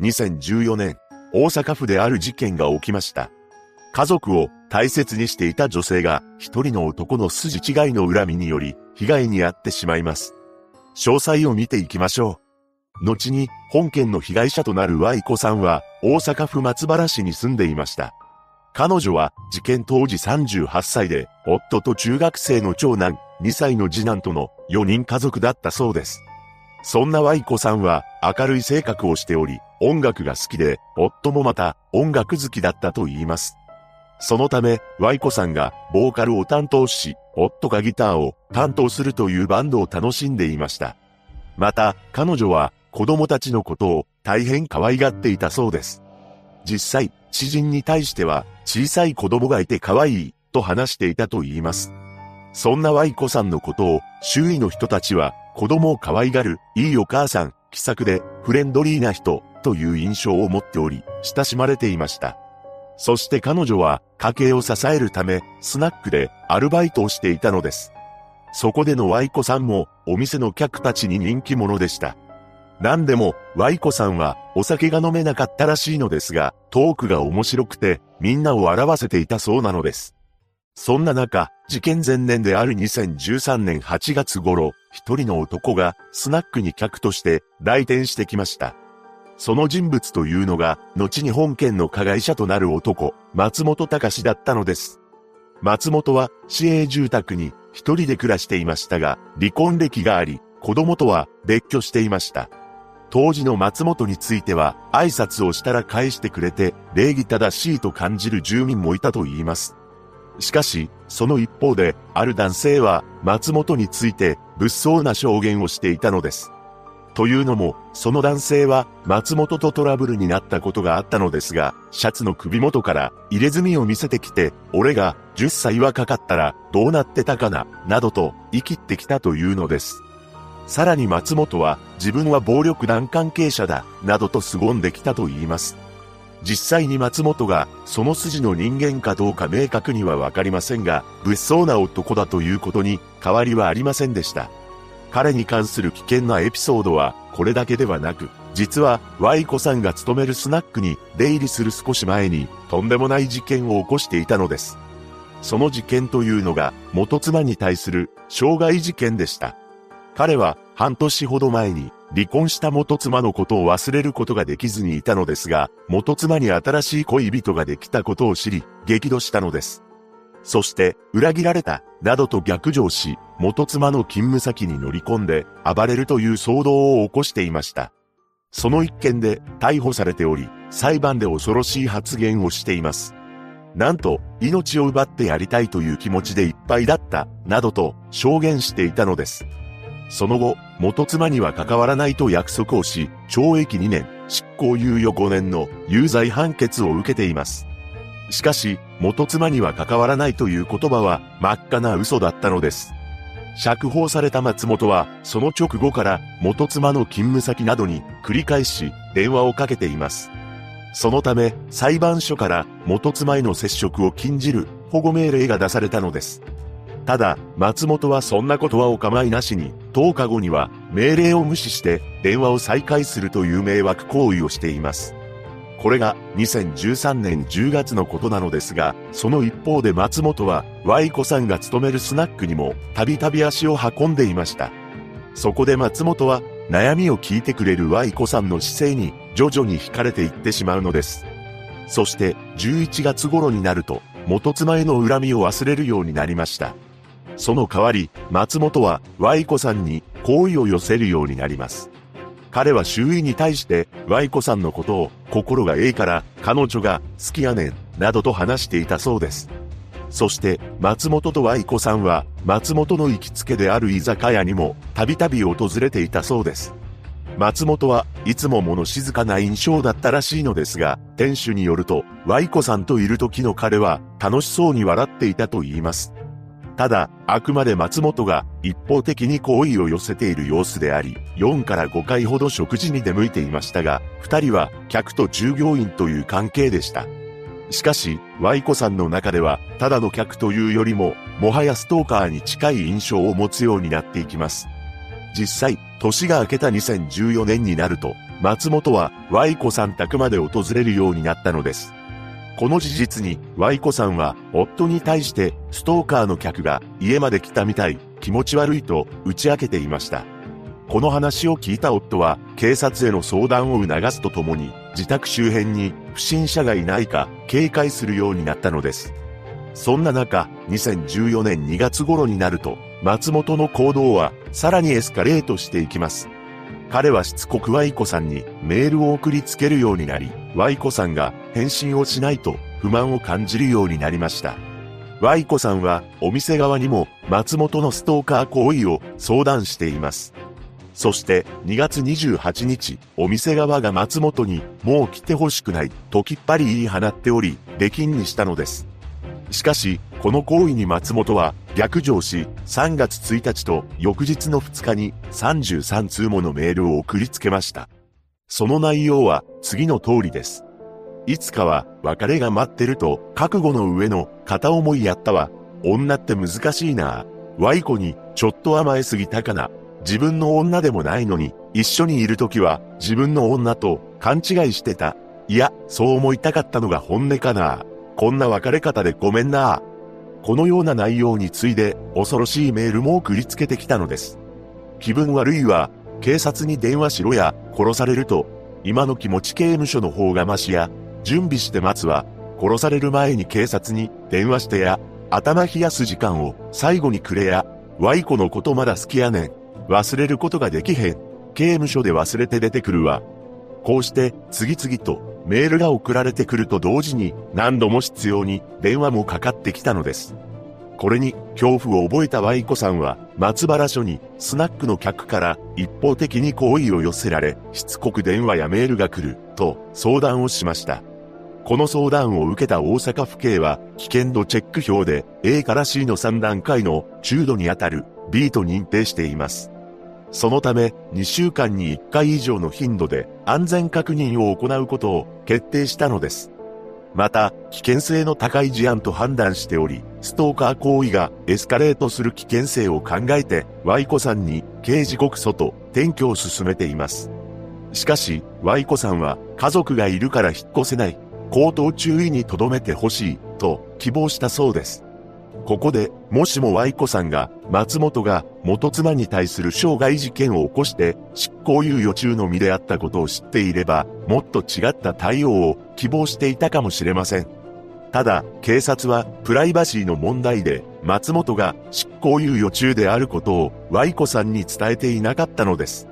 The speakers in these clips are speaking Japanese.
2014年、大阪府である事件が起きました。家族を大切にしていた女性が一人の男の筋違いの恨みにより被害に遭ってしまいます。詳細を見ていきましょう。後に本件の被害者となる Y 子さんは大阪府松原市に住んでいました。彼女は事件当時38歳で夫と中学生の長男2歳の次男との4人家族だったそうです。そんな Y 子さんは明るい性格をしており、音楽が好きで、夫もまた音楽好きだったと言います。そのため、Y 子さんがボーカルを担当し、夫がギターを担当するというバンドを楽しんでいました。また、彼女は子供たちのことを大変可愛がっていたそうです。実際、知人に対しては小さい子供がいて可愛いと話していたと言います。そんな Y 子さんのことを周囲の人たちは子供を可愛がるいいお母さん、気さくでフレンドリーな人という印象を持っており、親しまれていました。そして彼女は家計を支えるためスナックでアルバイトをしていたのです。そこでの Y 子さんもお店の客たちに人気者でした。何でも Y 子さんはお酒が飲めなかったらしいのですが、トークが面白くてみんなを笑わせていたそうなのです。そんな中、事件前年である2013年8月頃、一人の男がスナックに客として来店してきました。その人物というのが、後に本件の加害者となる男、松本隆だったのです。松本は市営住宅に一人で暮らしていましたが、離婚歴があり、子供とは別居していました。当時の松本については、挨拶をしたら返してくれて、礼儀正しいと感じる住民もいたと言います。しかし、その一方で、ある男性は、松本について、物騒な証言をしていたのです。というのも、その男性は、松本とトラブルになったことがあったのですが、シャツの首元から入れ墨を見せてきて、俺が10歳若かったらどうなってたかな、などと生きってきたというのです。さらに松本は、自分は暴力団関係者だ、などと凄んできたと言います。実際に松本がその筋の人間かどうか明確にはわかりませんが、物騒な男だということに変わりはありませんでした。彼に関する危険なエピソードはこれだけではなく、実は Y 子さんが勤めるスナックに出入りする少し前にとんでもない事件を起こしていたのです。その事件というのが元妻に対する傷害事件でした。彼は半年ほど前に離婚した元妻のことを忘れることができずにいたのですが、元妻に新しい恋人ができたことを知り、激怒したのです。そして、裏切られた、などと逆上し、元妻の勤務先に乗り込んで、暴れるという騒動を起こしていました。その一件で逮捕されており、裁判で恐ろしい発言をしています。なんと、命を奪ってやりたいという気持ちでいっぱいだった、などと証言していたのです。その後、元妻には関わらないと約束をし、懲役2年、執行猶予5年の有罪判決を受けています。しかし、元妻には関わらないという言葉は真っ赤な嘘だったのです。釈放された松本は、その直後から元妻の勤務先などに繰り返し電話をかけています。そのため、裁判所から元妻への接触を禁じる保護命令が出されたのです。ただ、松本はそんなことはお構いなしに、10日後には命令を無視して電話を再開するという迷惑行為をしています。これが2013年10月のことなのですが、その一方で松本は Y 子さんが勤めるスナックにもたびたび足を運んでいました。そこで松本は悩みを聞いてくれる Y 子さんの姿勢に徐々に惹かれていってしまうのです。そして11月頃になると元妻への恨みを忘れるようになりました。その代わり、松本は Y 子さんに好意を寄せるようになります。彼は周囲に対して Y 子さんのことを心がええから彼女が好きやねんなどと話していたそうです。そして松本と Y 子さんは松本の行きつけである居酒屋にもたびたび訪れていたそうです。松本はいつも物静かな印象だったらしいのですが、店主によると、Y 子さんといる時の彼は楽しそうに笑っていたと言います。ただ、あくまで松本が一方的に好意を寄せている様子であり、4から5回ほど食事に出向いていましたが、2人は客と従業員という関係でした。しかし、Y 子さんの中では、ただの客というよりも、もはやストーカーに近い印象を持つようになっていきます。実際、年が明けた2014年になると、松本は Y 子さん宅まで訪れるようになったのです。この事実に、Y 子さんは、夫に対して、ストーカーの客が家まで来たみたい、気持ち悪いと打ち明けていました。この話を聞いた夫は、警察への相談を促すとともに、自宅周辺に不審者がいないか警戒するようになったのです。そんな中、2014年2月頃になると、松本の行動はさらにエスカレートしていきます。彼はしつこく Y 子さんにメールを送りつけるようになり、Y 子さんが返信をしないと不満を感じるようになりました。Y 子さんはお店側にも松本のストーカー行為を相談しています。そして2月28日、お店側が松本にもう来てほしくないときっぱり言い放っており、出禁にしたのです。しかし、この行為に松本は逆上し、3月1日と翌日の2日に33通ものメールを送りつけました。その内容は次の通りです。いつかは別れが待ってると覚悟の上の片思いやったわ。女って難しいな。ワイコにちょっと甘えすぎたかな。自分の女でもないのに、一緒にいる時は自分の女と勘違いしてた。いや、そう思いたかったのが本音かな。こんな別れ方でごめんな。このような内容についで恐ろしいメールも送りつけてきたのです。気分悪いわ、警察に電話しろや、殺されると、今の気持ち刑務所の方がマシや、準備して待つわ、殺される前に警察に電話してや、頭冷やす時間を最後にくれや、ワイコのことまだ好きやねん。忘れることができへん。刑務所で忘れて出てくるわ。こうして次々とメールが送られてくると同時に何度も必要に電話もかかってきたのです。これに恐怖を覚えたワイコさんは松原署にスナックの客から一方的に好意を寄せられしつこく電話やメールが来ると相談をしました。この相談を受けた大阪府警は危険度チェック表で A から C の3段階の中度にあたる B と認定しています。そのため、2週間に1回以上の頻度で安全確認を行うことを決定したのです。また、危険性の高い事案と判断しており、ストーカー行為がエスカレートする危険性を考えて、Y 子さんに刑事告訴と転居を進めています。しかし、Y 子さんは家族がいるから引っ越せない、口頭注意に留めてほしい、と希望したそうです。ここで、もしも Y 子さんが、松本が元妻に対する傷害事件を起こして、執行猶予中の身であったことを知っていれば、もっと違った対応を希望していたかもしれません。ただ、警察は、プライバシーの問題で、松本が執行猶予中であることを、Y 子さんに伝えていなかったのです。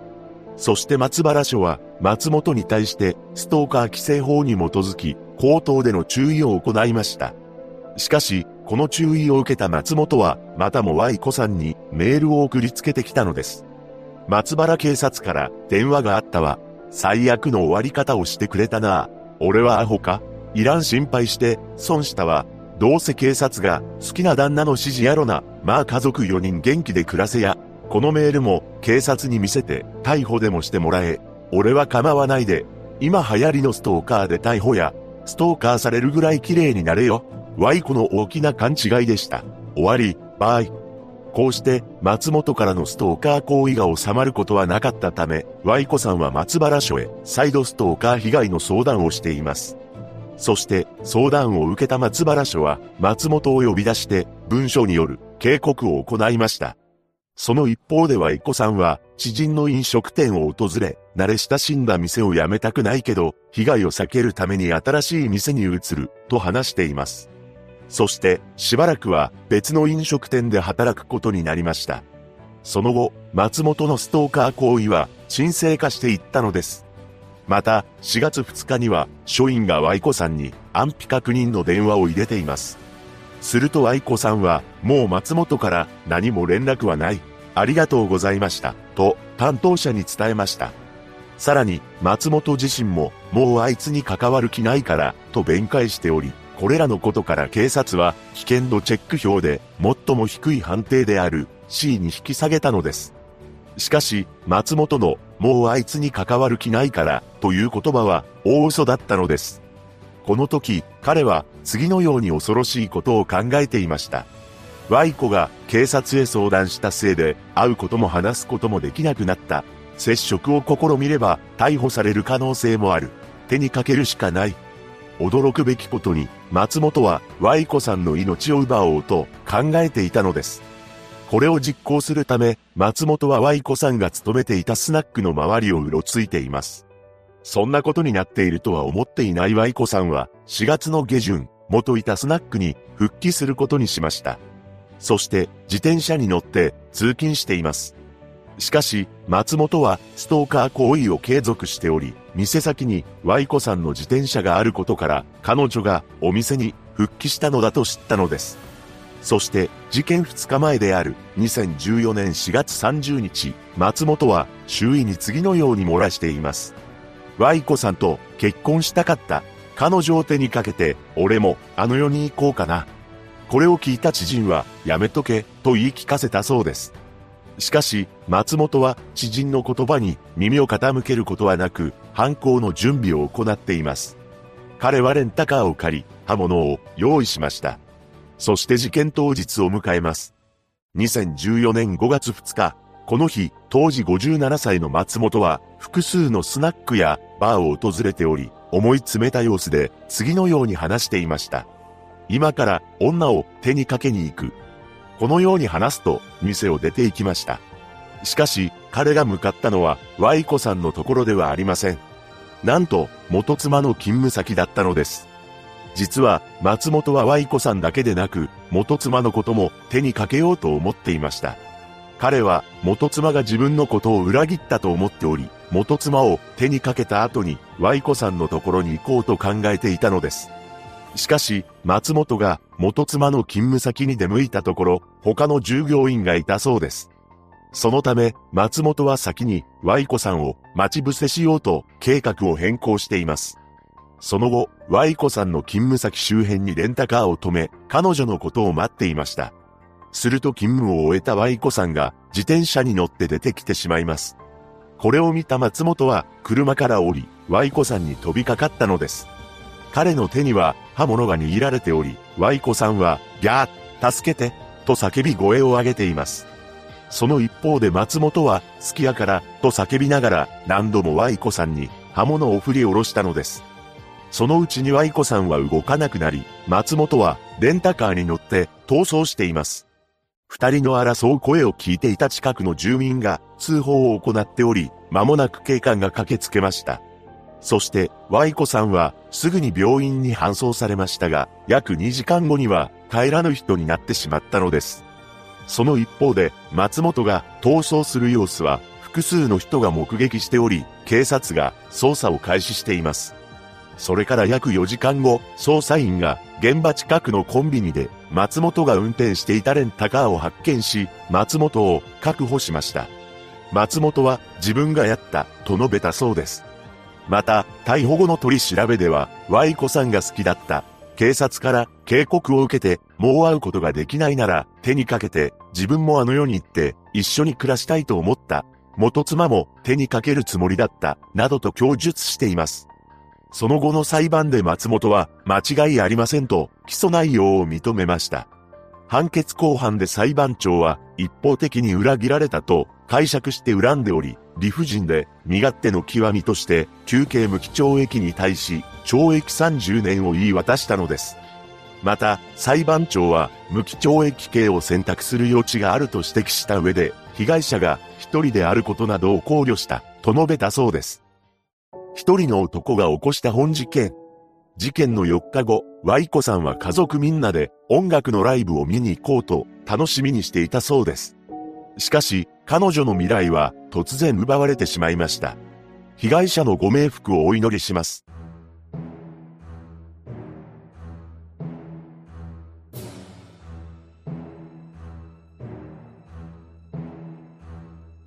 そして松原署は、松本に対して、ストーカー規制法に基づき、口頭での注意を行いました。しかし、この注意を受けた松本は、またも Y 子さんにメールを送りつけてきたのです。松原警察から電話があったわ。最悪の終わり方をしてくれたな。俺はアホか？いらん心配して損したわ。どうせ警察が好きな旦那の指示やろな。まあ家族4人元気で暮らせや。このメールも警察に見せて逮捕でもしてもらえ。俺は構わないで。今流行りのストーカーで逮捕や。ストーカーされるぐらい綺麗になれよ。Y 子の大きな勘違いでした。終わり、バイ。こうして松本からのストーカー行為が収まることはなかったため、Y 子さんは松原署へ再度ストーカー被害の相談をしています。そして相談を受けた松原署は松本を呼び出して文書による警告を行いました。その一方で Y 子さんは知人の飲食店を訪れ、慣れ親しんだ店を辞めたくないけど、被害を避けるために新しい店に移ると話しています。そしてしばらくは別の飲食店で働くことになりました。その後、松本のストーカー行為は沈静化していったのです。また、4月2日には、署員が Y 子さんに安否確認の電話を入れています。すると Y 子さんは、もう松本から何も連絡はない。ありがとうございました。と、担当者に伝えました。さらに、松本自身も、もうあいつに関わる気ないから、と弁解しており、これらのことから警察は、危険度チェック表で、最も低い判定である C に引き下げたのです。しかし、松本の、もうあいつに関わる気ないから、という言葉は、大嘘だったのです。この時、彼は、次のように恐ろしいことを考えていました。Y 子が警察へ相談したせいで、会うことも話すこともできなくなった。接触を試みれば、逮捕される可能性もある。手にかけるしかない。驚くべきことに、松本は Y 子さんの命を奪おうと考えていたのです。これを実行するため、松本は Y 子さんが勤めていたスナックの周りをうろついています。そんなことになっているとは思っていない Y 子さんは、4月の下旬、元いたスナックに復帰することにしました。そして自転車に乗って通勤しています。しかし、松本はストーカー行為を継続しており、店先に Y 子さんの自転車があることから、彼女がお店に復帰したのだと知ったのです。そして事件2日前である2014年4月30日、松本は周囲に次のように漏らしています。Y 子さんと結婚したかった。彼女を手にかけて、俺もあの世に行こうかな。これを聞いた知人は、やめとけ、と言い聞かせたそうです。しかし、松本は知人の言葉に耳を傾けることはなく、犯行の準備を行っています。彼はレンタカーを借り、刃物を用意しました。そして事件当日を迎えます。2014年5月2日、この日、当時57歳の松本は、複数のスナックやバーを訪れており、思い詰めた様子で、次のように話していました。今から女を手にかけに行く。このように話すと、店を出て行きました。しかし、彼が向かったのは、Y 子さんのところではありません。なんと、元妻の勤務先だったのです。実は、松本は Y 子さんだけでなく、元妻のことも手にかけようと思っていました。彼は、元妻が自分のことを裏切ったと思っており、元妻を手にかけた後に、Y 子さんのところに行こうと考えていたのです。しかし、松本が元妻の勤務先に出向いたところ、他の従業員がいたそうです。そのため、松本は先に Y 子さんを待ち伏せしようと計画を変更しています。その後、Y 子さんの勤務先周辺にレンタカーを止め、彼女のことを待っていました。すると勤務を終えた Y 子さんが自転車に乗って出てきてしまいます。これを見た松本は車から降り、Y 子さんに飛びかかったのです。彼の手には刃物が握られており、ワイコさんは、ギャー、助けて、と叫び声を上げています。その一方で松本は、好きやから、と叫びながら、何度もワイコさんに刃物を振り下ろしたのです。そのうちにワイコさんは動かなくなり、松本はレンタカーに乗って逃走しています。二人の争う声を聞いていた近くの住民が通報を行っており、間もなく警官が駆けつけました。そして、ワイコさんはすぐに病院に搬送されましたが、約2時間後には帰らぬ人になってしまったのです。その一方で、松本が逃走する様子は複数の人が目撃しており、警察が捜査を開始しています。それから約4時間後、捜査員が現場近くのコンビニで松本が運転していたレンタカーを発見し、松本を確保しました。松本は自分がやったと述べたそうです。また、逮捕後の取り調べでは、Y 子さんが好きだった。警察から警告を受けて、もう会うことができないなら、手にかけて、自分もあの世に行って、一緒に暮らしたいと思った。元妻も手にかけるつもりだった、などと供述しています。その後の裁判で松本は、間違いありませんと、起訴内容を認めました。判決公判で裁判長は、一方的に裏切られたと、解釈して恨んでおり、理不尽で身勝手の極みとして休刑無期懲役に対し懲役30年を言い渡したのです。また、裁判長は無期懲役刑を選択する余地があると指摘した上で、被害者が一人であることなどを考慮したと述べたそうです。一人の男が起こした本事件。事件の4日後、Y 子さんは家族みんなで音楽のライブを見に行こうと楽しみにしていたそうです。しかし、彼女の未来は突然奪われてしまいました。被害者のご冥福をお祈りします。